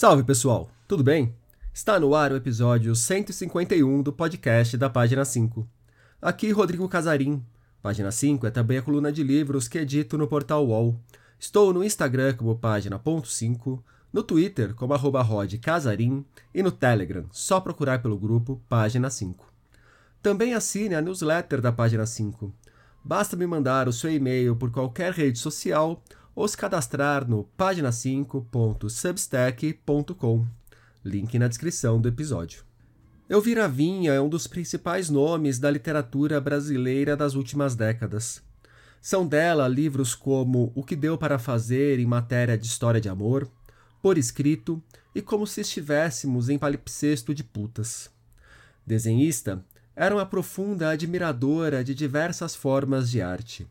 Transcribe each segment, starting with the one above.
Salve pessoal, tudo bem? Está no ar o episódio 151 do podcast da Página 5. Aqui Rodrigo Casarim. Página 5 é também a coluna de livros que edito no portal UOL. Estou no Instagram como página.5, no Twitter como arroba rodcasarim e no Telegram, só procurar pelo grupo Página 5. Também assine a newsletter da Página 5. Basta me mandar o seu e-mail por qualquer rede social ou se cadastrar no página5.substack.com. Link na descrição do episódio. Elvira Vinha é um dos principais nomes da literatura brasileira das últimas décadas. São dela livros como O que Deu para Fazer em matéria de história de amor, Por Escrito e Como se Estivéssemos em Palimpsesto de Putas. Desenhista, era uma profunda admiradora de diversas formas de arte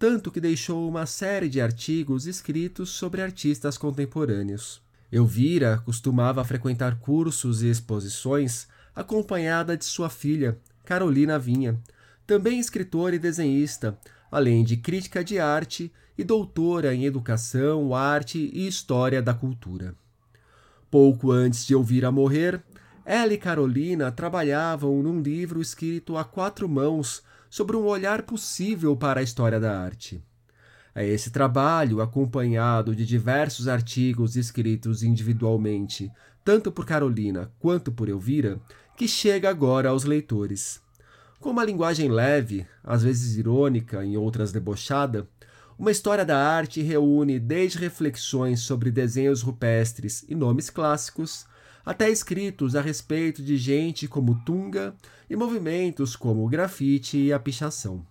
tanto que deixou uma série de artigos escritos sobre artistas contemporâneos. Elvira costumava frequentar cursos e exposições acompanhada de sua filha, Carolina Vinha, também escritora e desenhista, além de crítica de arte e doutora em educação, arte e história da cultura. Pouco antes de Elvira morrer, ela e Carolina trabalhavam num livro escrito a quatro mãos sobre um olhar possível para a história da arte. É esse trabalho, acompanhado de diversos artigos escritos individualmente, tanto por Carolina quanto por Elvira, que chega agora aos leitores. Com uma linguagem leve, às vezes irônica, em outras debochada, uma história da arte reúne desde reflexões sobre desenhos rupestres e nomes clássicos, até escritos a respeito de gente como Tunga e movimentos como o grafite e a pichação.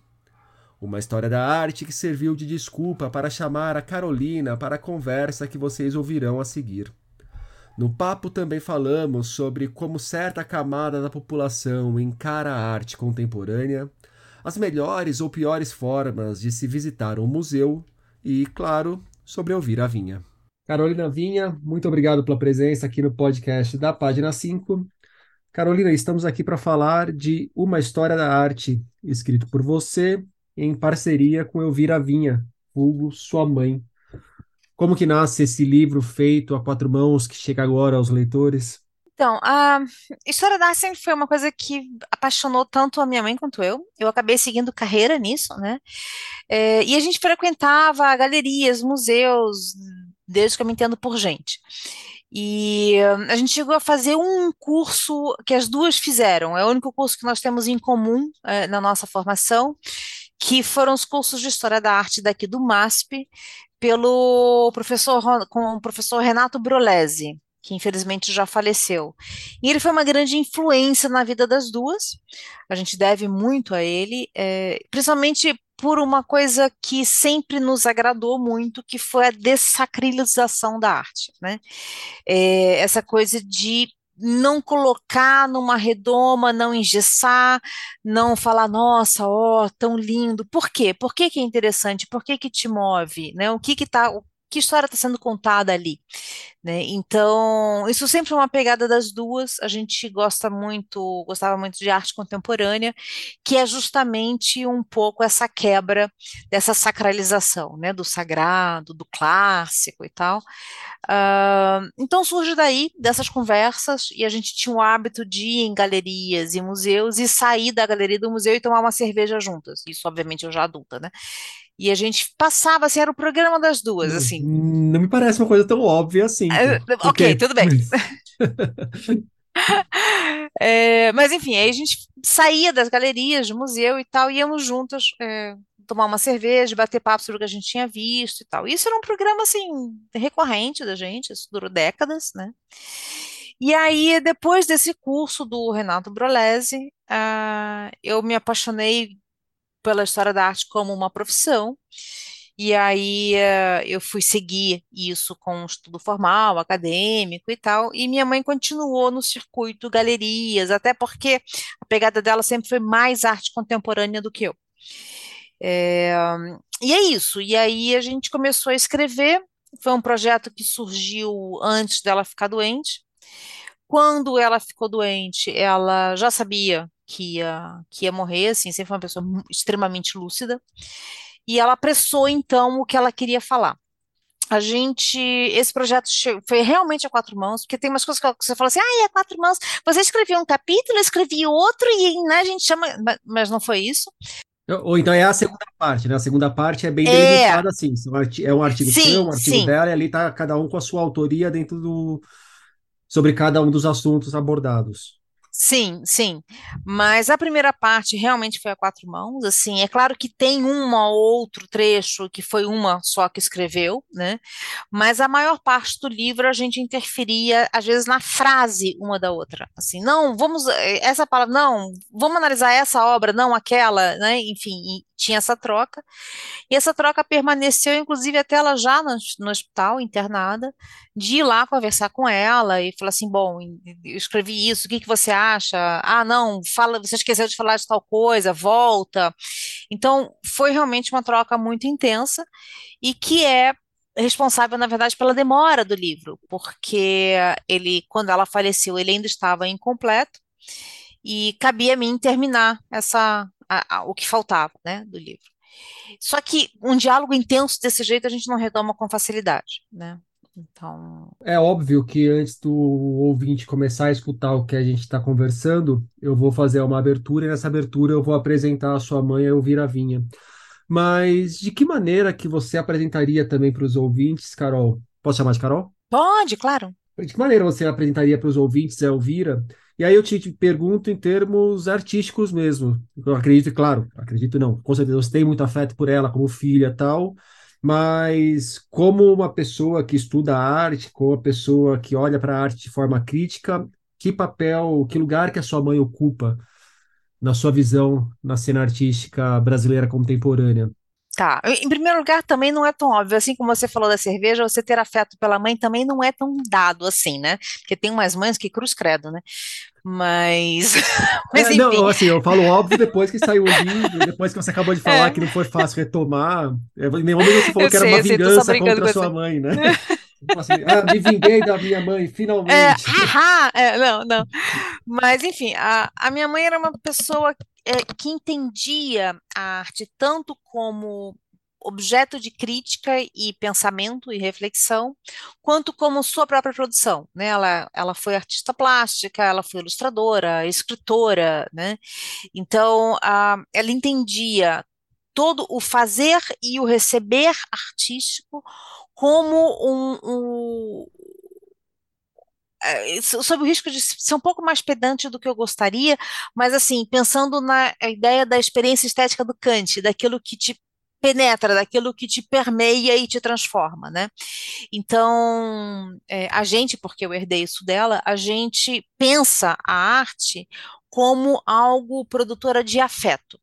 Uma história da arte que serviu de desculpa para chamar a Carolina para a conversa que vocês ouvirão a seguir. No papo também falamos sobre como certa camada da população encara a arte contemporânea, as melhores ou piores formas de se visitar um museu e, claro, sobre ouvir a vinha. Carolina Vinha, muito obrigado pela presença aqui no podcast da página 5. Carolina, estamos aqui para falar de Uma História da Arte, escrito por você em parceria com Elvira Vinha, Hugo, sua mãe. Como que nasce esse livro feito a quatro mãos que chega agora aos leitores? Então, a história da arte sempre foi uma coisa que apaixonou tanto a minha mãe quanto eu. Eu acabei seguindo carreira nisso, né? É, e a gente frequentava galerias, museus, desde que eu me entendo por gente. E a gente chegou a fazer um curso que as duas fizeram, é o único curso que nós temos em comum é, na nossa formação, que foram os cursos de História da Arte daqui do MASP, pelo professor, com o professor Renato Brolesi, que infelizmente já faleceu. E ele foi uma grande influência na vida das duas, a gente deve muito a ele, é, principalmente por uma coisa que sempre nos agradou muito, que foi a dessacrilização da arte, né? É, essa coisa de não colocar numa redoma, não engessar, não falar, nossa, ó, oh, tão lindo. Por quê? Por que, que é interessante? Por que, que te move? Né? O que que tá, que história está sendo contada ali, né? Então, isso sempre é uma pegada das duas. A gente gosta muito, gostava muito de arte contemporânea, que é justamente um pouco essa quebra dessa sacralização, né? Do sagrado, do clássico e tal. Uh, então surge daí dessas conversas e a gente tinha o hábito de ir em galerias e museus e sair da galeria do museu e tomar uma cerveja juntas. Isso, obviamente, eu já adulta, né? E a gente passava, assim, era o programa das duas, assim. Não me parece uma coisa tão óbvia assim. Uh, ok, tudo bem. é, mas enfim, aí a gente saía das galerias de museu e tal, íamos juntas é, tomar uma cerveja, bater papo sobre o que a gente tinha visto e tal. Isso era um programa, assim, recorrente da gente, isso durou décadas, né? E aí, depois desse curso do Renato Brolesi, uh, eu me apaixonei pela história da arte como uma profissão. E aí uh, eu fui seguir isso com um estudo formal, acadêmico e tal, e minha mãe continuou no circuito galerias, até porque a pegada dela sempre foi mais arte contemporânea do que eu. É, e é isso, e aí a gente começou a escrever, foi um projeto que surgiu antes dela ficar doente. Quando ela ficou doente, ela já sabia que ia, que ia morrer, assim, sempre foi uma pessoa extremamente lúcida, e ela apressou, então, o que ela queria falar. a gente, esse projeto foi realmente a quatro mãos, porque tem umas coisas que você fala assim, ah, é a quatro mãos, você escreveu um capítulo, eu escrevi outro, e né, a gente chama, mas não foi isso. Ou então é a segunda parte, né? A segunda parte é bem é. delimitada assim, é um artigo sim, seu, um artigo sim. dela, e ali tá cada um com a sua autoria dentro do... sobre cada um dos assuntos abordados. Sim, sim. Mas a primeira parte realmente foi a quatro mãos, assim, é claro que tem um ou outro trecho que foi uma só que escreveu, né? Mas a maior parte do livro a gente interferia, às vezes, na frase uma da outra. Assim, não, vamos, eh, essa palavra, não, vamos analisar essa obra, não aquela, né? Enfim, tinha essa troca. E essa troca permaneceu, inclusive, até ela já no, no, hospital, internada, de ir lá conversar com ela e falar assim: bom, eu escrevi isso, o que, que você acha? Ah, não, fala, você esqueceu de falar de tal coisa, volta. Então, foi realmente uma troca muito intensa e que é responsável, na verdade, pela demora do livro, porque ele, quando ela faleceu, ele ainda estava incompleto e cabia a mim terminar essa a, a, o que faltava, né, do livro. Só que um diálogo intenso desse jeito a gente não retoma com facilidade, né? Então. É óbvio que antes do ouvinte começar a escutar o que a gente está conversando, eu vou fazer uma abertura e nessa abertura eu vou apresentar a sua mãe, a Elvira Vinha. Mas de que maneira que você apresentaria também para os ouvintes, Carol? Posso chamar de Carol? Pode, claro. De que maneira você apresentaria para os ouvintes a Elvira e aí eu te pergunto em termos artísticos mesmo. Eu acredito, claro, acredito não, com certeza você tem muito afeto por ela como filha tal, mas como uma pessoa que estuda arte, como uma pessoa que olha para a arte de forma crítica, que papel, que lugar que a sua mãe ocupa na sua visão na cena artística brasileira contemporânea? Tá. Em primeiro lugar, também não é tão óbvio, assim como você falou da cerveja, você ter afeto pela mãe também não é tão dado assim, né? Porque tem umas mães que cruz credo, né? Mas. Mas é, não, assim, eu falo óbvio depois que saiu o livro, depois que você acabou de falar é. que não foi fácil retomar. É, em nenhum momento você falou eu que sei, era uma vingança contra a sua mãe, né? Tipo assim, ah, me vinguei da minha mãe, finalmente. É, haha, é, não, não. Mas, enfim, a, a minha mãe era uma pessoa é, que entendia a arte tanto como objeto de crítica e pensamento e reflexão, quanto como sua própria produção, né? Ela, ela foi artista plástica, ela foi ilustradora, escritora, né? Então, a, ela entendia todo o fazer e o receber artístico como um, um é, sob o risco de ser um pouco mais pedante do que eu gostaria, mas assim, pensando na ideia da experiência estética do Kant, daquilo que te penetra, daquilo que te permeia e te transforma, né? Então, é, a gente, porque eu herdei isso dela, a gente pensa a arte como algo produtora de afeto.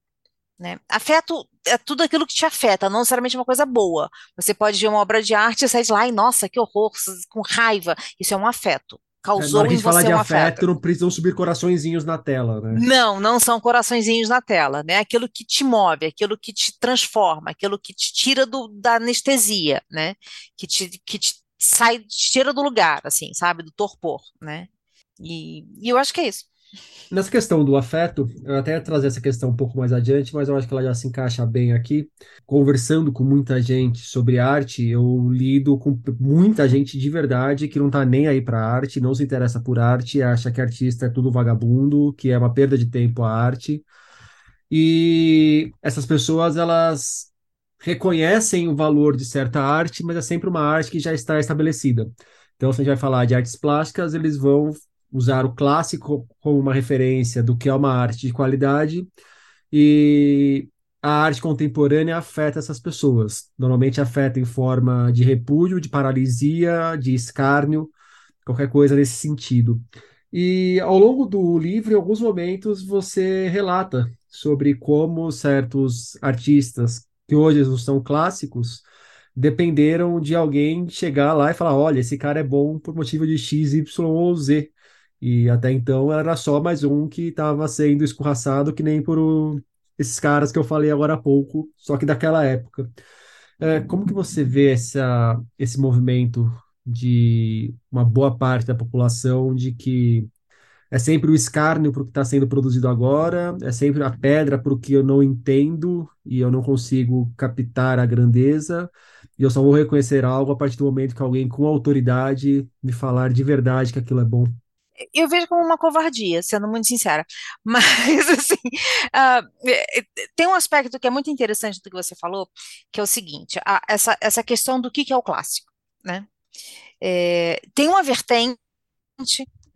Né? Afeto é tudo aquilo que te afeta, não necessariamente uma coisa boa. Você pode ver uma obra de arte e sair de lá e, nossa, que horror, com raiva. Isso é um afeto causou em você de um afeto, afeto, não precisam subir coraçõezinhos na tela, né? Não, não são coraçõezinhos na tela, né? Aquilo que te move, aquilo que te transforma, aquilo que te tira do, da anestesia, né? Que te, que te sai, te tira do lugar, assim, sabe? Do torpor, né? E, e eu acho que é isso. Nessa questão do afeto, eu até ia trazer essa questão um pouco mais adiante, mas eu acho que ela já se encaixa bem aqui. Conversando com muita gente sobre arte, eu lido com muita gente de verdade que não tá nem aí para arte, não se interessa por arte, acha que artista é tudo vagabundo, que é uma perda de tempo a arte. E essas pessoas, elas reconhecem o valor de certa arte, mas é sempre uma arte que já está estabelecida. Então, se a gente vai falar de artes plásticas, eles vão usar o clássico como uma referência do que é uma arte de qualidade e a arte contemporânea afeta essas pessoas. Normalmente afeta em forma de repúdio, de paralisia, de escárnio, qualquer coisa nesse sentido. E ao longo do livro, em alguns momentos, você relata sobre como certos artistas que hoje não são clássicos dependeram de alguém chegar lá e falar: olha, esse cara é bom por motivo de X, Y ou Z. E até então era só mais um que estava sendo escorraçado, que nem por o, esses caras que eu falei agora há pouco, só que daquela época. É, como que você vê essa, esse movimento de uma boa parte da população de que é sempre o escárnio para o que está sendo produzido agora, é sempre a pedra para o que eu não entendo e eu não consigo captar a grandeza, e eu só vou reconhecer algo a partir do momento que alguém com autoridade me falar de verdade que aquilo é bom. Eu vejo como uma covardia, sendo muito sincera. Mas, assim, uh, tem um aspecto que é muito interessante do que você falou, que é o seguinte: a, essa, essa questão do que, que é o clássico, né? É, tem uma vertente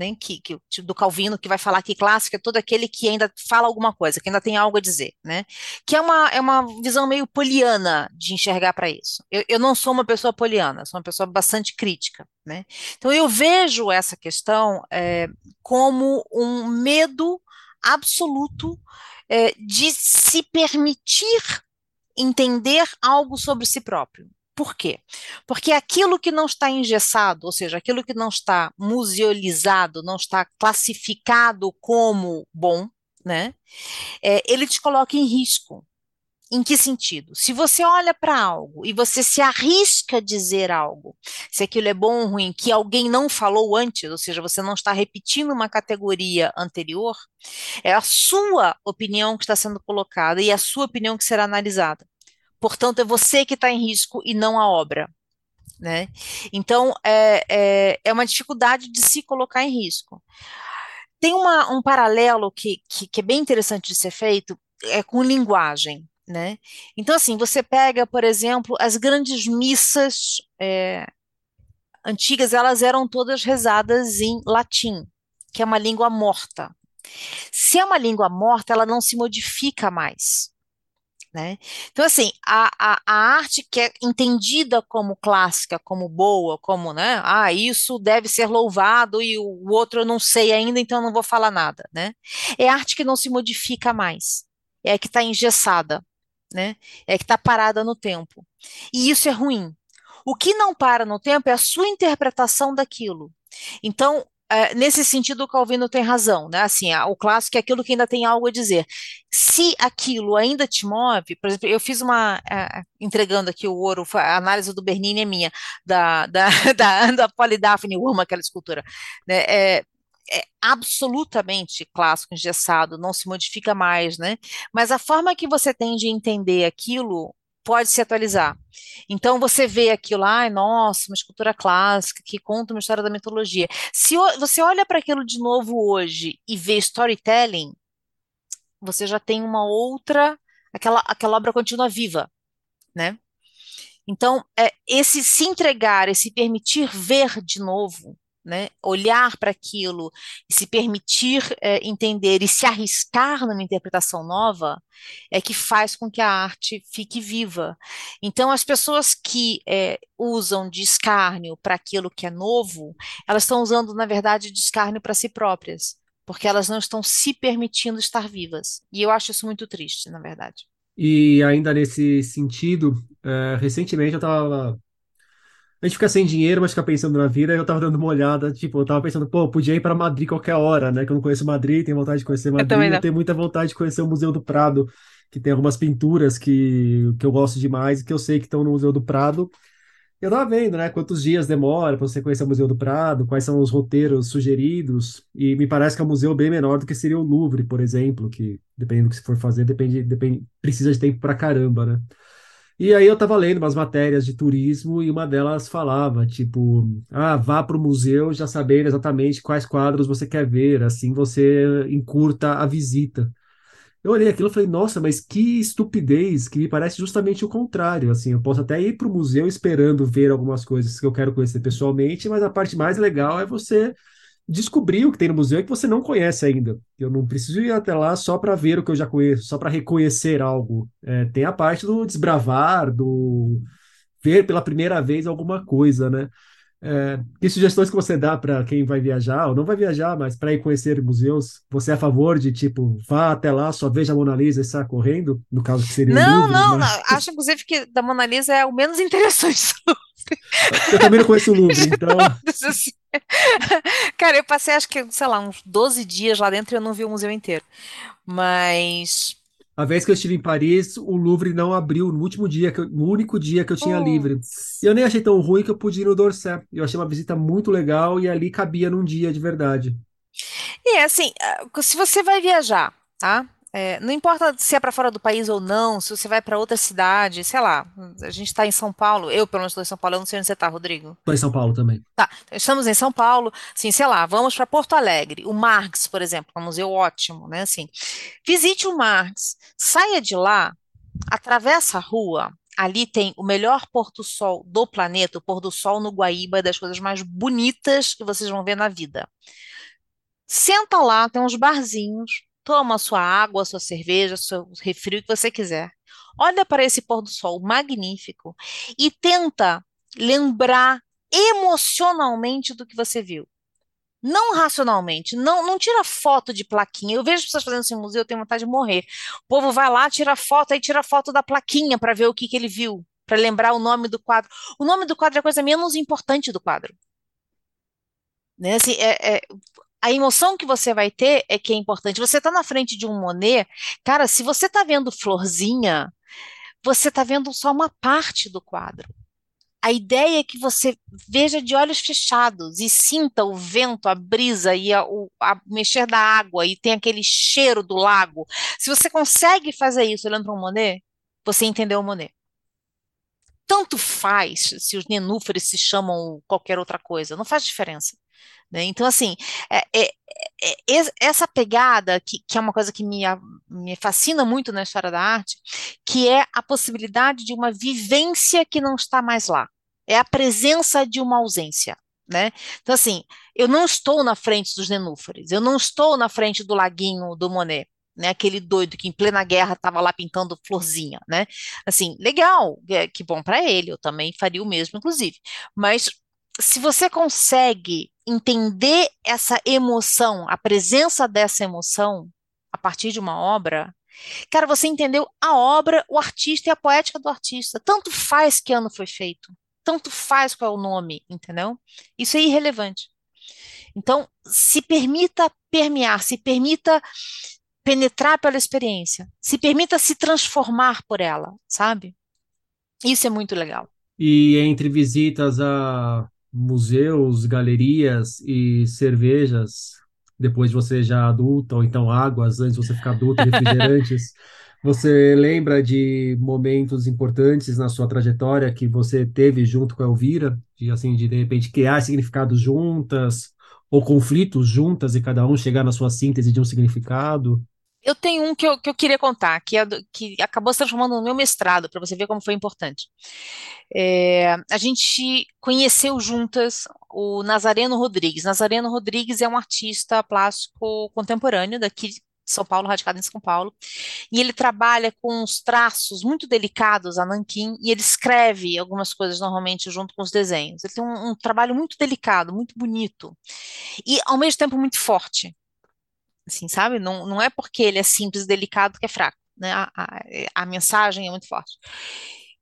né, que, que, tipo, do Calvino, que vai falar que clássico é todo aquele que ainda fala alguma coisa, que ainda tem algo a dizer, né? Que é uma, é uma visão meio poliana de enxergar para isso. Eu, eu não sou uma pessoa poliana, sou uma pessoa bastante crítica, né? Então eu vejo essa questão é, como um medo absoluto é, de se permitir entender algo sobre si próprio. Por quê? Porque aquilo que não está engessado, ou seja, aquilo que não está museolizado, não está classificado como bom, né? É, ele te coloca em risco. Em que sentido? Se você olha para algo e você se arrisca a dizer algo, se aquilo é bom ou ruim, que alguém não falou antes, ou seja, você não está repetindo uma categoria anterior, é a sua opinião que está sendo colocada e a sua opinião que será analisada. Portanto, é você que está em risco e não a obra. Né? Então, é, é, é, uma dificuldade de se colocar em risco. Tem uma, um paralelo que, que, que, é bem interessante de ser feito é com linguagem. Né? Então, assim, você pega, por exemplo, as grandes missas é, antigas, elas eram todas rezadas em latim, que é uma língua morta. Se é uma língua morta, ela não se modifica mais. Né? Então, assim, a, a, a, arte que é entendida como clássica, como boa, como, né, ah, isso deve ser louvado e o, o outro eu não sei ainda, então não vou falar nada, né? É arte que não se modifica mais, é que está engessada, né? É que está parada no tempo. E isso é ruim. O que não para no tempo é a sua interpretação daquilo. Então, é, nesse sentido, o Calvino tem razão, né? Assim, o clássico é aquilo que ainda tem algo a dizer. Se aquilo ainda te move, por exemplo, eu fiz uma, é, entregando aqui o ouro, a análise do Bernini é minha, da, da, da, da Polidafne, eu amo aquela escultura, né? É, é absolutamente clássico, engessado, não se modifica mais, né? Mas a forma que você tem de entender aquilo pode se atualizar. Então você vê aquilo lá, nossa, uma escultura clássica que conta uma história da mitologia. Se você olha para aquilo de novo hoje e vê storytelling, você já tem uma outra, aquela, aquela obra continua viva, né? Então, é, esse se entregar, esse permitir ver de novo, né, olhar para aquilo se permitir é, entender e se arriscar numa interpretação nova é que faz com que a arte fique viva. Então, as pessoas que é, usam de escárnio para aquilo que é novo, elas estão usando, na verdade, de escárnio para si próprias, porque elas não estão se permitindo estar vivas. E eu acho isso muito triste, na verdade. E ainda nesse sentido, é, recentemente eu estava a gente fica sem dinheiro, mas fica pensando na vida. Eu tava dando uma olhada, tipo, eu tava pensando, pô, podia ir para Madrid qualquer hora, né? Que eu não conheço Madrid, tenho vontade de conhecer Madrid. Eu, eu tenho muita vontade de conhecer o Museu do Prado, que tem algumas pinturas que, que eu gosto demais e que eu sei que estão no Museu do Prado. Eu tava vendo, né, quantos dias demora para você conhecer o Museu do Prado, quais são os roteiros sugeridos, e me parece que é um museu bem menor do que seria o Louvre, por exemplo, que dependendo do que se for fazer, depende, depende, precisa de tempo pra caramba, né? E aí eu estava lendo umas matérias de turismo e uma delas falava, tipo, ah, vá para o museu já sabendo exatamente quais quadros você quer ver, assim você encurta a visita. Eu olhei aquilo e falei, nossa, mas que estupidez, que me parece justamente o contrário, assim, eu posso até ir para o museu esperando ver algumas coisas que eu quero conhecer pessoalmente, mas a parte mais legal é você descobrir o que tem no museu que você não conhece ainda. Eu não preciso ir até lá só para ver o que eu já conheço, só para reconhecer algo. É, tem a parte do desbravar, do ver pela primeira vez alguma coisa, né? É, que sugestões que você dá para quem vai viajar, ou não vai viajar, mas para ir conhecer museus? Você é a favor de, tipo, vá até lá, só veja a Mona Lisa e saia correndo? No caso que seria Não, Louvre, não, mas... não. Acho, inclusive, que da Mona Lisa é o menos interessante. Eu também não conheço o Louvre, então... Cara, eu passei, acho que, sei lá, uns 12 dias lá dentro e eu não vi o museu inteiro. Mas... A vez que eu estive em Paris, o Louvre não abriu no último dia, eu, no único dia que eu tinha oh. livre. E eu nem achei tão ruim que eu pude ir no Dorset. Eu achei uma visita muito legal e ali cabia num dia de verdade. E é assim, ah, se você vai viajar, tá? É, não importa se é para fora do país ou não, se você vai para outra cidade, sei lá, a gente está em São Paulo, eu pelo menos estou em São Paulo, eu não sei onde você está, Rodrigo. Estou em São Paulo também. Tá, estamos em São Paulo, assim, sei lá, vamos para Porto Alegre, o Marx, por exemplo, é um museu ótimo, né, assim, visite o Marx, saia de lá, atravessa a rua, ali tem o melhor pôr do sol do planeta, o pôr do sol no Guaíba, é das coisas mais bonitas que vocês vão ver na vida. Senta lá, tem uns barzinhos, toma sua água, sua cerveja, seu refri, o que você quiser. Olha para esse pôr do sol magnífico e tenta lembrar emocionalmente do que você viu. Não racionalmente, não, não tira foto de plaquinha. Eu vejo pessoas fazendo assim no museu, eu tenho vontade de morrer. O povo vai lá, tira foto, aí tira foto da plaquinha para ver o que, que ele viu, para lembrar o nome do quadro. O nome do quadro é a coisa menos importante do quadro. Né? Assim, é, é, a emoção que você vai ter é que é importante. Você está na frente de um Monet, cara, se você está vendo florzinha, você está vendo só uma parte do quadro. A ideia é que você veja de olhos fechados e sinta o vento, a brisa e a, o a mexer da água e tem aquele cheiro do lago. Se você consegue fazer isso olhando para um Monet, você entendeu o Monet. Tanto faz se os nenúfares se chamam qualquer outra coisa, não faz diferença. Né? Então, assim, é, é, é, essa pegada, que, que, é uma coisa que me, me fascina muito na história da arte, que é a possibilidade de uma vivência que não está mais lá. É a presença de uma ausência. Né? Então, assim, eu não estou na frente dos nenúfares, eu não estou na frente do laguinho do Monet. Né, aquele doido que em plena guerra estava lá pintando florzinha, né? Assim, legal, que bom para ele, eu também faria o mesmo, inclusive. Mas se você consegue entender essa emoção, a presença dessa emoção a partir de uma obra, cara, você entendeu a obra, o artista e a poética do artista. Tanto faz que ano foi feito, tanto faz qual é o nome, entendeu? Isso é irrelevante. Então, se permita permear, se permita penetrar pela experiência, se permita se transformar por ela, sabe? Isso é muito legal. E entre visitas a museus, galerias e cervejas, depois de você já adulta, ou então águas antes de você ficar adulto, refrigerantes. Você lembra de momentos importantes na sua trajetória que você teve junto com a Elvira, de assim, de de repente criar significados juntas, ou conflitos juntas e cada um chegar na sua síntese de um significado? Eu tenho um que eu, que eu queria contar, que, é do, que acabou se transformando no meu mestrado, para você ver como foi importante. É, a gente conheceu juntas o Nazareno Rodrigues. Nazareno Rodrigues é um artista plástico contemporâneo daqui de São Paulo, radicado em São Paulo, e ele trabalha com uns traços muito delicados a nanquim, e ele escreve algumas coisas normalmente junto com os desenhos. Ele tem um, um trabalho muito delicado, muito bonito, e ao mesmo tempo muito forte assim, sabe? Não, não é porque ele é simples, delicado que é fraco, né? A, a, a mensagem é muito forte.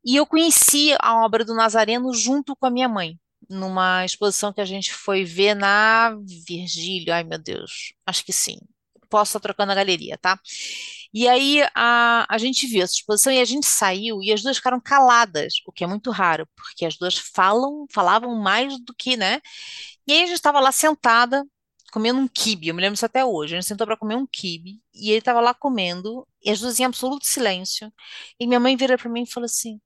E eu conheci a obra do Nazareno junto com a minha mãe, numa exposição que a gente foi ver na Virgílio, ai meu Deus, acho que sim. Posso estar trocando a galeria, tá? E aí a, a gente viu essa exposição e a gente saiu e as duas ficaram caladas, o que é muito raro, porque as duas falam, falavam mais do que, né? E aí a gente estava lá sentada, comendo um quibe, eu me lembro isso até hoje. A gente sentou para comer um quibe e ele estava lá comendo, e as duas em absoluto silêncio. E minha mãe vira para mim e falou assim: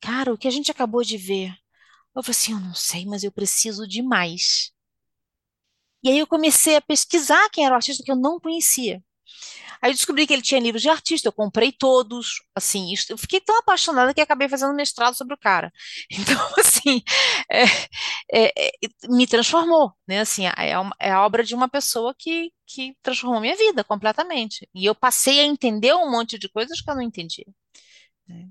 Cara, o que a gente acabou de ver? Eu falei assim: Eu não sei, mas eu preciso de mais. E aí eu comecei a pesquisar quem era o artista que eu não conhecia. Aí eu descobri que ele tinha livros de artista, eu comprei todos, assim, eu fiquei tão apaixonada que acabei fazendo mestrado sobre o cara. Então, assim, é, é, é, me transformou, né, assim, é, é a obra de uma pessoa que, que transformou minha vida completamente. E eu passei a entender um monte de coisas que eu não entendia. Né?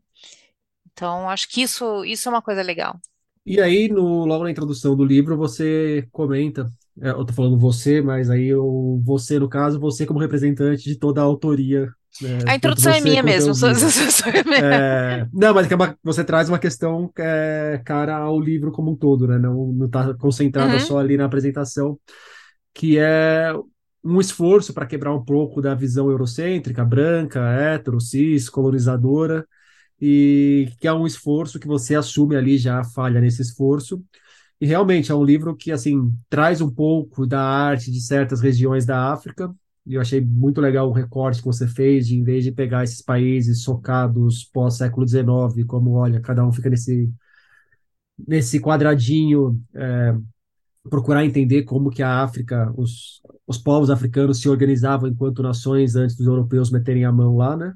Então, acho que isso, isso é uma coisa legal. E aí, no, logo na introdução do livro, você comenta eu tô falando você, mas aí eu, você, no caso, você como representante de toda a autoria. Né, a introdução é minha mesmo. Sou, sou, sou, é, não, mas é uma, você traz uma questão é, cara ao livro como um todo, né? Não, não tá concentrada uhum. só ali na apresentação, que é um esforço para quebrar um pouco da visão eurocêntrica, branca, hétero, cis, colonizadora, e que é um esforço que você assume ali já a falha nesse esforço, E realmente é um livro que assim traz um pouco da arte de certas regiões da África. E eu achei muito legal o recorte que você fez, de em vez de pegar esses países socados pós-século XIX, como olha, cada um fica nesse nesse quadradinho, é, procurar entender como que a África, os, os povos africanos se organizavam enquanto nações antes dos europeus meterem a mão lá, né?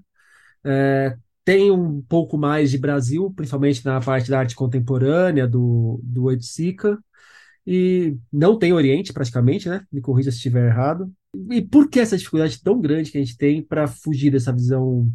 É, tem um pouco mais de Brasil, principalmente na parte da arte contemporânea, do, do Oiticica, e não tem Oriente praticamente, né? Me corrija se estiver errado. E por que essa dificuldade tão grande que a gente tem para fugir dessa visão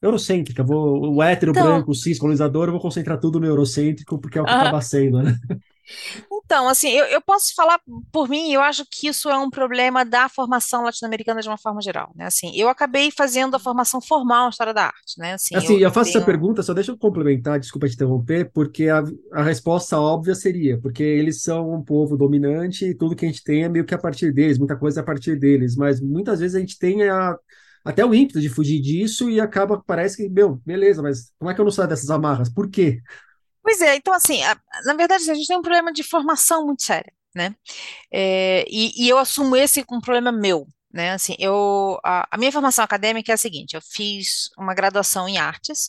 eurocêntrica? Vou, o hétero, então, branco, o cis, colonizador, eu vou concentrar tudo no eurocêntrico, porque é o que acaba sendo, né? Então, assim, eu, eu, posso falar por mim, eu acho que isso é um problema da formação latino-americana de uma forma geral, né? Assim, eu acabei fazendo a formação formal na história da arte, né? Assim, assim eu, eu faço tenho... essa pergunta, só deixa eu complementar, desculpa te interromper, porque a, a resposta óbvia seria, porque eles são um povo dominante e tudo que a gente tem é meio que a partir deles, muita coisa é a partir deles, mas muitas vezes a gente tem a, até o ímpeto de fugir disso e acaba, parece que, meu, beleza, mas como é que eu não saio dessas amarras? Por quê? Pois é, então assim, a, na verdade a gente tem um problema de formação muito sério, né? É, e, e, eu assumo esse como um problema meu, né? Assim, eu, a, a, minha formação acadêmica é a seguinte: eu fiz uma graduação em artes,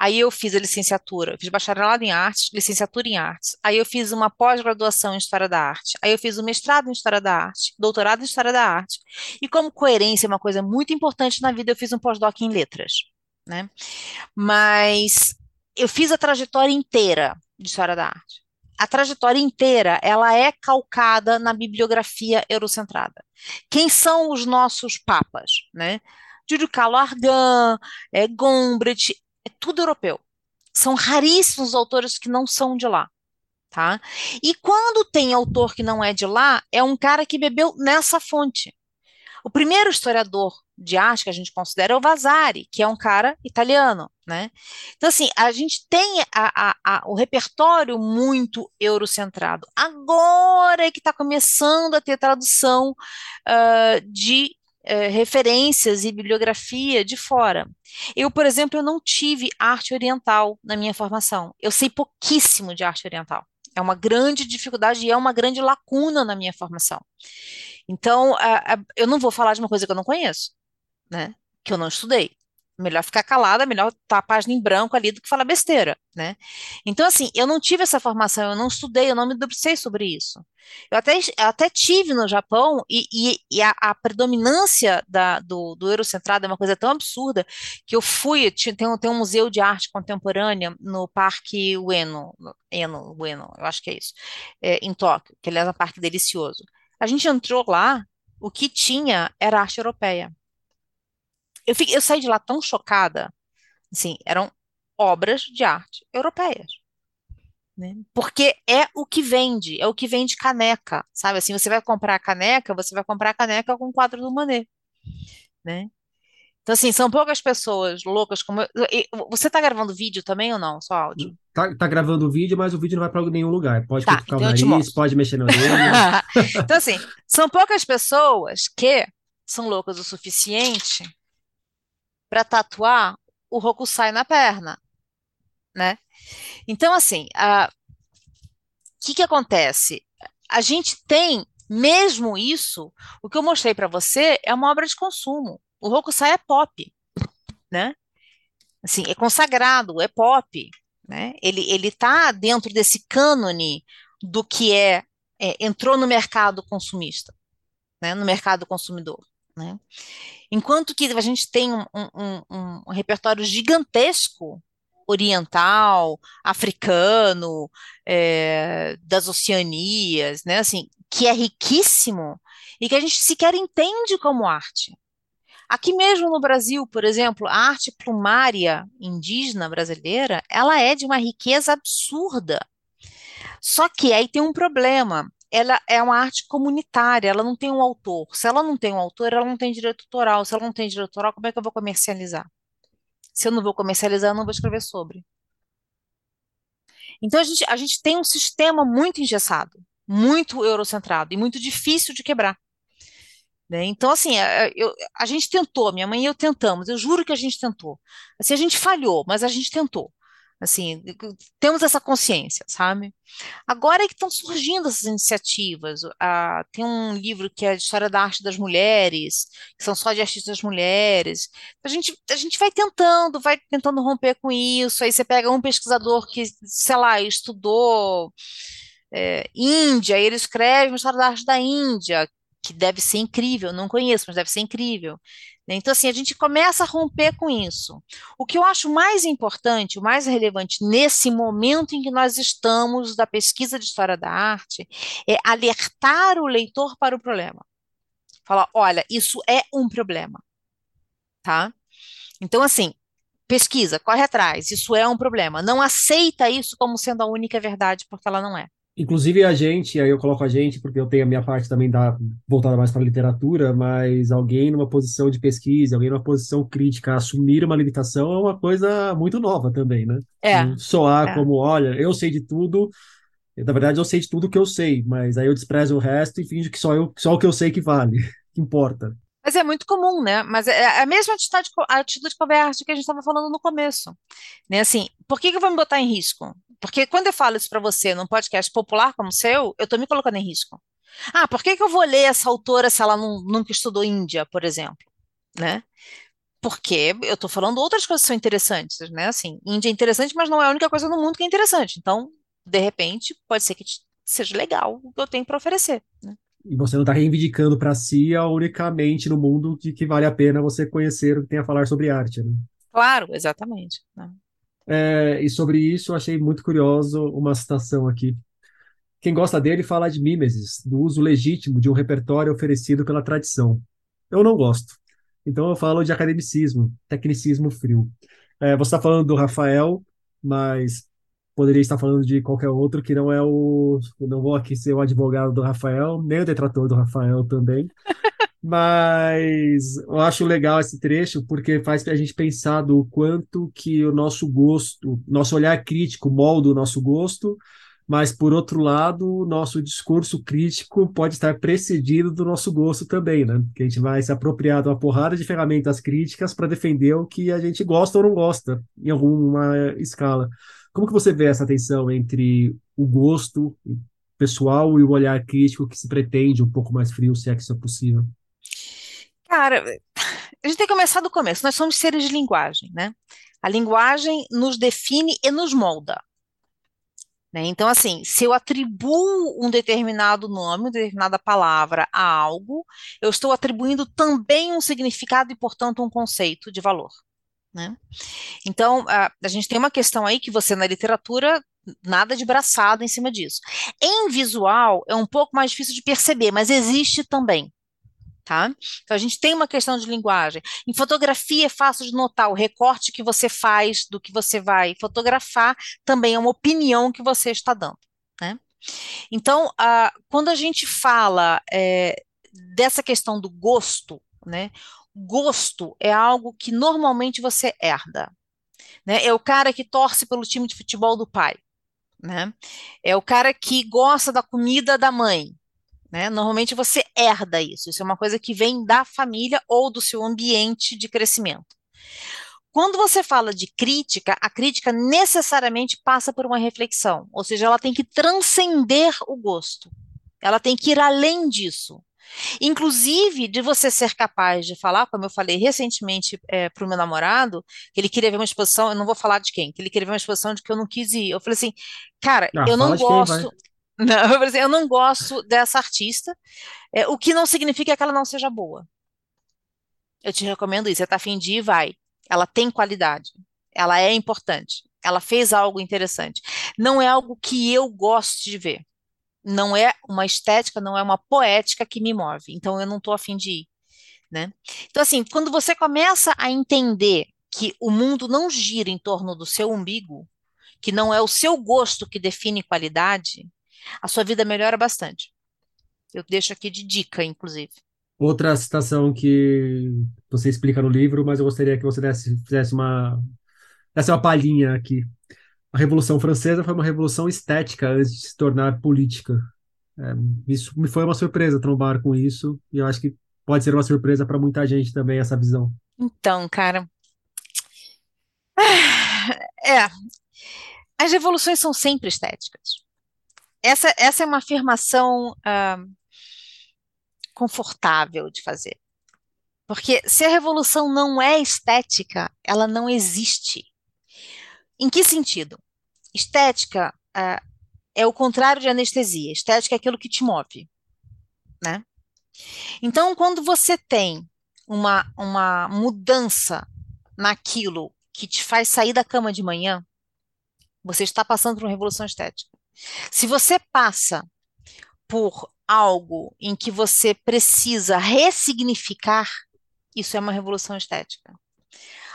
aí eu fiz a licenciatura, fiz bacharelado em artes, licenciatura em artes, aí eu fiz uma pós-graduação em história da arte, aí eu fiz um mestrado em história da arte, doutorado em história da arte, e como coerência é uma coisa muito importante na vida, eu fiz um pós-doc em letras, né? Mas eu fiz a trajetória inteira de história da arte. A trajetória inteira, ela é calcada na bibliografia eurocentrada. Quem são os nossos papas, né? Júlio Argan, é, Gombrich, é tudo europeu. São raríssimos autores que não são de lá, tá? E quando tem autor que não é de lá, é um cara que bebeu nessa fonte. O primeiro historiador de arte que a gente considera é o Vasari, que é um cara italiano, né? Então, assim, a gente tem a, a, a, o repertório muito eurocentrado. Agora é que está começando a ter tradução uh, de uh, referências e bibliografia de fora. Eu, por exemplo, eu não tive arte oriental na minha formação. Eu sei pouquíssimo de arte oriental. É uma grande dificuldade e é uma grande lacuna na minha formação. Então, uh, eu não vou falar de uma coisa que eu não conheço né? Que eu não estudei. Melhor ficar calada, melhor estar a página em branco ali do que falar besteira, né? Então, assim, eu não tive essa formação, eu não estudei, eu não me debrucei sobre isso. Eu até, eu até tive no Japão e, e, e a, a, predominância da, do, do Eurocentrado é uma coisa tão absurda que eu fui, tem, um, tem um museu de arte contemporânea no Parque Ueno, Eno, Ueno, eu acho que é isso, é, em Tóquio, que aliás é um parque delicioso. A gente entrou lá, o que tinha era arte europeia eu, fiquei, eu saí de lá tão chocada, assim, eram obras de arte europeias. Né? Porque é o que vende, é o que vende caneca, sabe? Assim, você vai comprar caneca, você vai comprar caneca com o quadro do Manet, né? Então, assim, são poucas pessoas loucas como eu. Você está gravando vídeo também ou não? Só áudio? Tá, tá gravando vídeo, mas o vídeo não vai para nenhum lugar. Pode tá, então o nariz, pode mexer no dedo. então, assim, são poucas pessoas que são loucas o suficiente para tatuar o Hokusai na perna, né? Então, assim, o que que acontece? A gente tem, mesmo isso, o que eu mostrei para você é uma obra de consumo. O Hokusai é pop, né? Assim, é consagrado, é pop, né? Ele, ele tá dentro desse cânone do que é, é entrou no mercado consumista, né? No mercado consumidor, né? Enquanto que a gente tem um, um, um, um repertório gigantesco oriental, africano, é, das Oceanias, né, assim, que é riquíssimo e que a gente sequer entende como arte. Aqui mesmo no Brasil, por exemplo, a arte plumária indígena brasileira, ela é de uma riqueza absurda. Só que aí tem um problema ela é uma arte comunitária, ela não tem um autor. Se ela não tem um autor, ela não tem direito autoral. Se ela não tem direito autoral, como é que eu vou comercializar? Se eu não vou comercializar, eu não vou escrever sobre. Então a gente, a gente tem um sistema muito engessado, muito eurocentrado e muito difícil de quebrar. Né? Então, assim, a, eu, a gente tentou, minha mãe e eu tentamos, eu juro que a gente tentou. Assim, a gente falhou, mas a gente tentou. Assim, temos essa consciência, sabe? Agora é que estão surgindo essas iniciativas. Ah, tem um livro que é de História da Arte das Mulheres, que são só de artistas mulheres. A gente, a gente vai tentando, vai tentando romper com isso. Aí você pega um pesquisador que, sei lá, estudou é, Índia, ele escreve uma história da arte da Índia, que deve ser incrível, não conheço, mas deve ser incrível. Né? Então, assim, a gente começa a romper com isso. O que eu acho mais importante, o mais relevante nesse momento em que nós estamos da pesquisa de história da arte, é alertar o leitor para o problema. Falar, olha, isso é um problema, tá? Então, assim, pesquisa, corre atrás, isso é um problema. Não aceita isso como sendo a única verdade, porque ela não é. Inclusive a gente, aí eu coloco a gente, porque eu tenho a minha parte também da, voltada mais para a literatura, mas alguém numa posição de pesquisa, alguém numa posição crítica, assumir uma limitação é uma coisa muito nova também, né? É. Soar é. como, olha, eu sei de tudo, na verdade eu sei de tudo que eu sei, mas aí eu desprezo o resto e finjo que só, eu, só o que eu sei que vale, que importa. Mas é muito comum, né? Mas é, é a mesma atitude, atitude de conversa que a gente estava falando no começo. Né? Assim, por que, que eu vou me botar em risco? Porque quando eu falo isso para você num podcast popular como o seu, eu estou me colocando em risco. Ah, por que, que eu vou ler essa autora se ela não, nunca estudou Índia, por exemplo? Né? Porque eu estou falando outras coisas que são interessantes, né? Assim, Índia é interessante, mas não é a única coisa no mundo que é interessante. Então, de repente, pode ser que seja legal o que eu tenho para oferecer. Né? E você não está reivindicando para si a unicamente no mundo de que vale a pena você conhecer o que tem a falar sobre arte, né? Claro, exatamente. Né? É, e sobre isso, eu achei muito curioso uma citação aqui. Quem gosta dele fala de mimesis, do uso legítimo de um repertório oferecido pela tradição. Eu não gosto. Então eu falo de academicismo, tecnicismo frio. É, você está falando do Rafael, mas poderia estar falando de qualquer outro que não é o. não vou aqui ser o advogado do Rafael, nem o detrator do Rafael também. Mas eu acho legal esse trecho porque faz a gente pensar do quanto que o nosso gosto, nosso olhar crítico molda o nosso gosto, mas por outro lado, o nosso discurso crítico pode estar precedido do nosso gosto também, né? Que a gente vai se apropriar de uma porrada de ferramentas críticas para defender o que a gente gosta ou não gosta, em alguma escala. Como que você vê essa tensão entre o gosto pessoal e o olhar crítico que se pretende um pouco mais frio, se é que isso é possível? Cara, a gente tem que começar do começo. Nós somos seres de linguagem, né? A linguagem nos define e nos molda. Né? Então, assim, se eu atribuo um determinado nome, uma determinada palavra a algo, eu estou atribuindo também um significado e, portanto, um conceito de valor. Né? Então, a, a gente tem uma questão aí que você, na literatura, nada de braçada em cima disso. Em visual, é um pouco mais difícil de perceber, mas existe também. Tá? Então a gente tem uma questão de linguagem. Em fotografia é fácil de notar o recorte que você faz do que você vai fotografar, também é uma opinião que você está dando. Né? Então, quando a gente fala é, dessa questão do gosto, né, gosto é algo que normalmente você herda. Né? É o cara que torce pelo time de futebol do pai. Né? É o cara que gosta da comida da mãe. Né? Normalmente você herda isso, isso é uma coisa que vem da família ou do seu ambiente de crescimento. Quando você fala de crítica, a crítica necessariamente passa por uma reflexão, ou seja, ela tem que transcender o gosto, ela tem que ir além disso. Inclusive, de você ser capaz de falar, como eu falei recentemente é, para o meu namorado, que ele queria ver uma exposição, eu não vou falar de quem, que ele queria ver uma exposição de que eu não quis ir. Eu falei assim, cara, ah, eu não gosto. Não, eu, não gosto dessa artista, é, o que não significa que ela não seja boa. Eu te recomendo isso. Você está afim de ir, vai. Ela tem qualidade. Ela é importante. Ela fez algo interessante. Não é algo que eu gosto de ver. Não é uma estética, não é uma poética que me move. Então eu não estou afim de ir. Né? Então, assim, quando você começa a entender que o mundo não gira em torno do seu umbigo, que não é o seu gosto que define qualidade, a sua vida melhora bastante. Eu deixo aqui de dica, inclusive. Outra citação que você explica no livro, mas eu gostaria que você desse, fizesse uma, desse uma palhinha aqui. A Revolução Francesa foi uma revolução estética antes de se tornar política. É, isso me foi uma surpresa trombar com isso, e eu acho que pode ser uma surpresa para muita gente também essa visão. Então, cara. É, As revoluções são sempre estéticas. Essa, essa é uma afirmação uh, confortável de fazer. Porque se a revolução não é estética, ela não existe. Em que sentido? Estética uh, é o contrário de anestesia. Estética é aquilo que te move, né? Então, quando você tem uma, uma mudança naquilo que te faz sair da cama de manhã, você está passando por uma revolução estética. Se você passa por algo em que você precisa ressignificar, isso é uma revolução estética.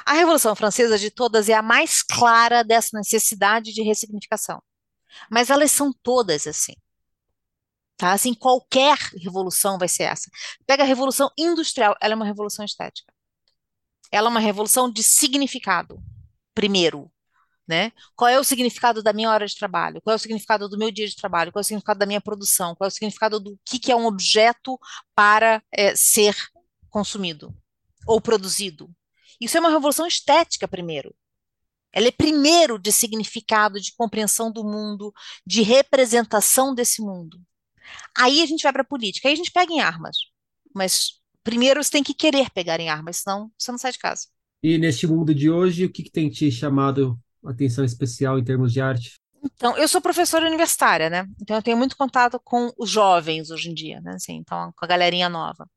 A Revolução Francesa de todas é a mais clara dessa necessidade de ressignificação. Mas elas são todas assim. Tá? Assim, qualquer revolução vai ser essa. Pega a Revolução Industrial, ela é uma revolução estética. Ela é uma revolução de significado, primeiro. Né? Qual é o significado da minha hora de trabalho? Qual é o significado do meu dia de trabalho? Qual é o significado da minha produção? Qual é o significado do que, que é um objeto para é, ser consumido ou produzido? Isso é uma revolução estética, primeiro. Ela é primeiro de significado, de compreensão do mundo, de representação desse mundo. Aí a gente vai para a política, aí a gente pega em armas. Mas primeiro você tem que querer pegar em armas, senão você não sai de casa. E neste mundo de hoje, o que, que tem te chamado atenção especial em termos de arte? Então, eu sou professora universitária, né? Então eu tenho muito contato com os jovens hoje em dia, né? Assim, então, com a galerinha nova.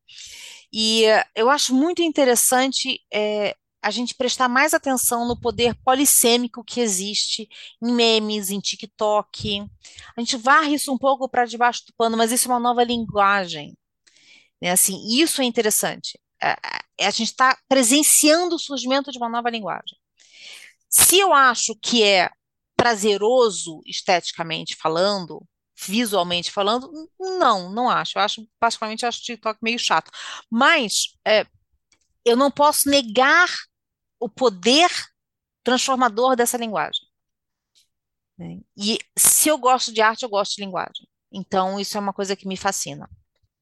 E eu acho muito interessante é, a gente prestar mais atenção no poder polissêmico que existe em memes, em TikTok. A gente varre isso um pouco para debaixo do pano, mas isso é uma nova linguagem. Né? Assim, isso é interessante. A, a, a gente está presenciando o surgimento de uma nova linguagem. Se eu acho que é prazeroso esteticamente falando, visualmente falando, não, não acho. Eu acho, particularmente, acho o TikTok meio chato. Mas é, eu não posso negar o poder transformador dessa linguagem. Né? E se eu gosto de arte, eu gosto de linguagem. Então, isso é uma coisa que me fascina.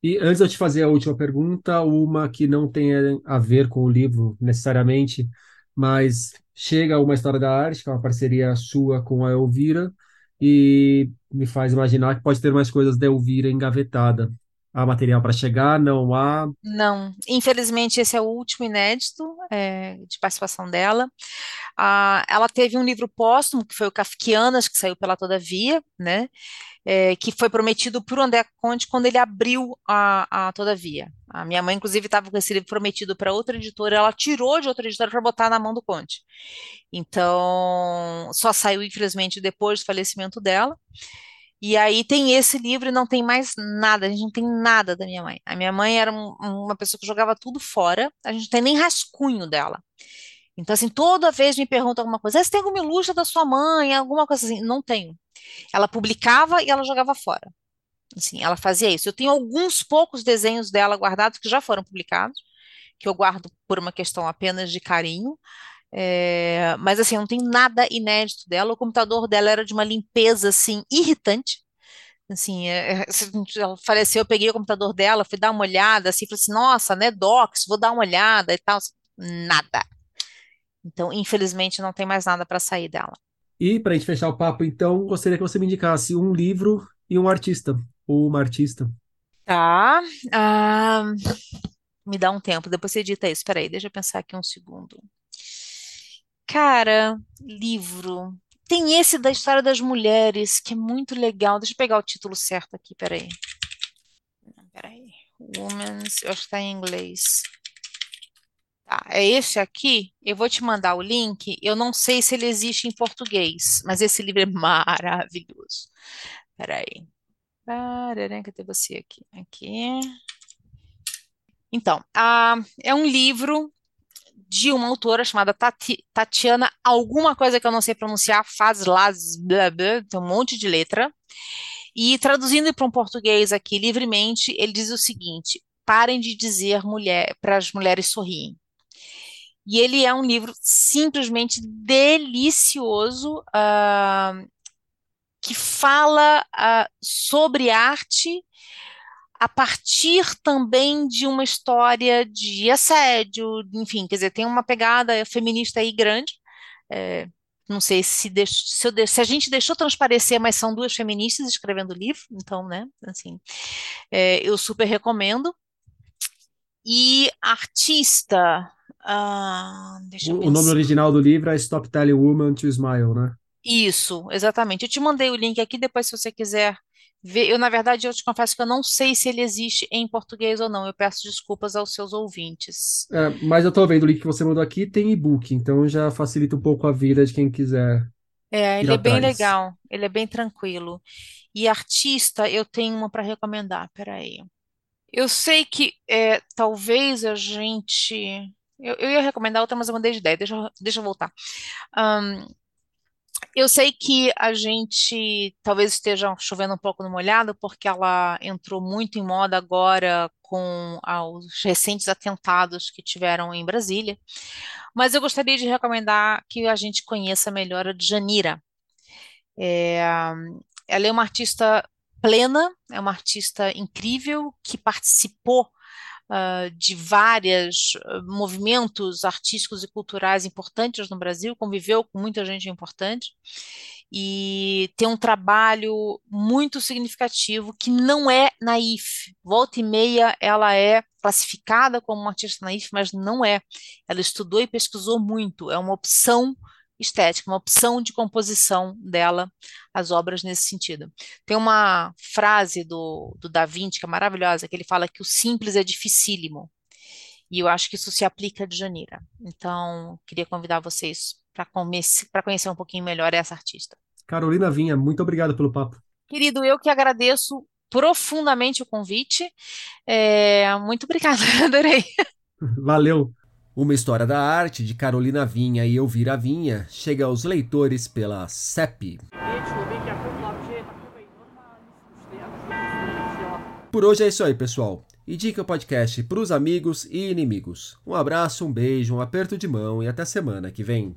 E antes de eu te fazer a última pergunta, uma que não tem a ver com o livro necessariamente, mas chega uma história da arte, que é uma parceria sua com a Elvira, e me faz imaginar que pode ter mais coisas da Elvira engavetada. Há material para chegar? Não há? Não, infelizmente esse é o último inédito é, de participação dela. Ah, ela teve um livro póstumo, que foi o Kafkianas, que saiu pela Todavia, né? É, que foi prometido por André Conte quando ele abriu a, a Todavia. A minha mãe, inclusive, estava com esse livro prometido para outra editora, ela tirou de outra editora para botar na mão do Conte. Então, só saiu, infelizmente, depois do falecimento dela. E aí tem esse livro e não tem mais nada, a gente não tem nada da minha mãe. A minha mãe era um, uma pessoa que jogava tudo fora, a gente não tem nem rascunho dela. Então, assim, toda vez me pergunta alguma coisa, ah, você tem alguma ilustra da sua mãe, alguma coisa assim? Não tenho. Ela publicava e ela jogava fora. Assim, ela fazia isso. Eu tenho alguns poucos desenhos dela guardados que já foram publicados, que eu guardo por uma questão apenas de carinho. É, mas assim, não tem nada inédito dela. O computador dela era de uma limpeza assim irritante. Assim, é, é ela faleceu, eu peguei o computador dela, fui dar uma olhada, assim, falei assim, nossa, né, Docs, vou dar uma olhada e tal. Nada. Então, infelizmente, não tem mais nada para sair dela. E para a gente fechar o papo, então, gostaria que você me indicasse um livro e um artista, ou uma artista. Tá. Uh, me dá um tempo, depois você edita isso. Peraí, deixa eu pensar aqui um segundo. Cara, livro. Tem esse da história das mulheres, que é muito legal. Deixa eu pegar o título certo aqui, peraí. Peraí. Women's, eu acho que está em inglês. Tá, é esse aqui. Eu vou te mandar o link. Eu não sei se ele existe em português, mas esse livro é maravilhoso. Peraí. Cadê você aqui? Aqui. Então, ah, é um livro de uma autora chamada Tati, Tatiana, alguma coisa que eu não sei pronunciar, faz las, blá, blá, tem um monte de letra. E traduzindo para um português aqui livremente, ele diz o seguinte: parem de dizer mulher para as mulheres sorriem. E ele é um livro simplesmente delicioso, uh, que fala uh, sobre arte a partir também de uma história de assédio, enfim, quer dizer, tem uma pegada feminista aí grande. É, não sei se, se, eu, se, a gente deixou transparecer, mas são duas feministas escrevendo o livro, então, né, assim, é, eu super recomendo. E artista, ah, o, o nome original do livro é Stop Telling Woman to Smile, né? Isso, exatamente. Eu te mandei o link aqui, depois se você quiser ver. Eu, na verdade, eu te confesso que eu não sei se ele existe em português ou não. Eu peço desculpas aos seus ouvintes. É, mas eu tô vendo o link que você mandou aqui, tem e-book, então já facilita um pouco a vida de quem quiser. É, ele é bem legal, ele é bem tranquilo. E artista, eu tenho uma para recomendar, peraí. Eu sei que é, talvez a gente. Eu, eu ia recomendar outra, mas eu mandei de ideia, deixa, deixa eu voltar. Eu sei que a gente talvez esteja chovendo um pouco no molhado, porque ela entrou muito em moda agora com os recentes atentados que tiveram em Brasília. Mas eu gostaria de recomendar que a gente conheça melhor a Djanira. É, ela é uma artista plena, é uma artista incrível que participou uh, de vários movimentos artísticos e culturais importantes no Brasil, conviveu com muita gente importante e tem um trabalho muito significativo que não é naif. Volta e meia ela é classificada como uma artista naif, mas não é. Ela estudou e pesquisou muito, é uma opção estética, uma opção de composição dela, as obras nesse sentido. Tem uma frase do, do Da Vinci que é maravilhosa, que ele fala que o simples é dificílimo. E eu acho que isso se aplica de Janira. Então, queria convidar vocês para conhecer um pouquinho melhor essa artista. Carolina Vinha, muito obrigado pelo papo. Querido, eu que agradeço profundamente o convite. É, muito obrigada, adorei. Valeu. Uma História da Arte, de Carolina Vinha e Elvira Vinha, chega aos leitores pela CEP. Por hoje é isso aí, pessoal. Indique o podcast para os amigos e inimigos. Um abraço, um beijo, um aperto de mão e até semana que vem.